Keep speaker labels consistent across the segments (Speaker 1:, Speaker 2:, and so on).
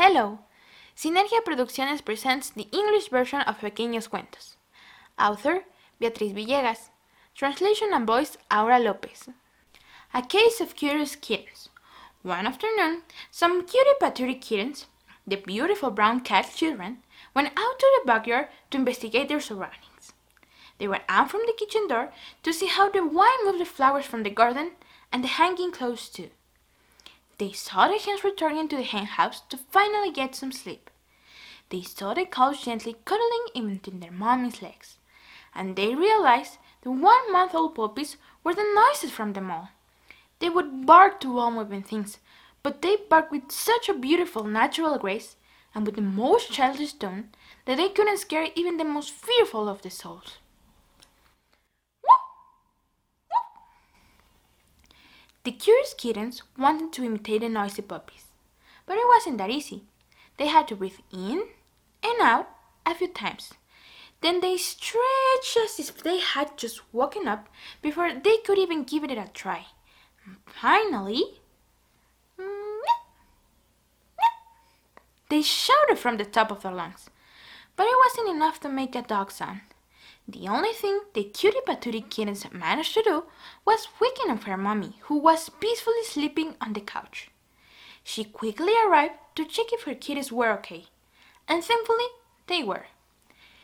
Speaker 1: Hello! Sinergia Producciones presents the English version of Pequeños Cuentos. Author Beatriz Villegas. Translation and voice Aura Lopez. A case of curious kittens. One afternoon, some cutie patootie kittens, the beautiful brown cat children, went out to the backyard to investigate their surroundings. They went out from the kitchen door to see how the wind moved the flowers from the garden and the hanging clothes too. They saw the hens returning to the hen house to finally get some sleep. They saw the cows gently cuddling in between their mommy's legs, and they realized the one month old puppies were the noisiest from them all. They would bark to all moving things, but they barked with such a beautiful natural grace and with the most childish tone that they couldn't scare even the most fearful of the souls. The curious kittens wanted to imitate the noisy puppies, but it wasn't that easy. They had to breathe in and out a few times. Then they stretched as if they had just woken up before they could even give it a try. Finally, mm, they shouted from the top of their lungs, but it wasn't enough to make a dog sound. The only thing the cutie patootie kittens managed to do was waken up her mommy, who was peacefully sleeping on the couch. She quickly arrived to check if her kitties were okay, and thankfully they were.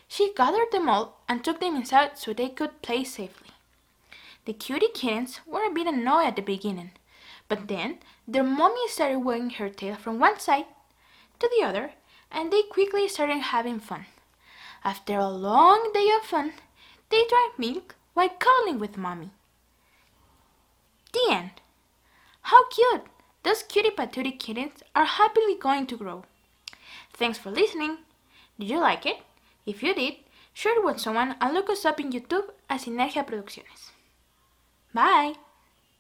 Speaker 1: She gathered them all and took them inside so they could play safely. The cutie kittens were a bit annoyed at the beginning, but then their mommy started wagging her tail from one side to the other, and they quickly started having fun. After a long day of fun, they drank milk while cuddling with Mommy. The end. How cute! Those cutie patootie kittens are happily going to grow. Thanks for listening. Did you like it? If you did, share it with someone and look us up in YouTube as Sinergia Producciones. Bye!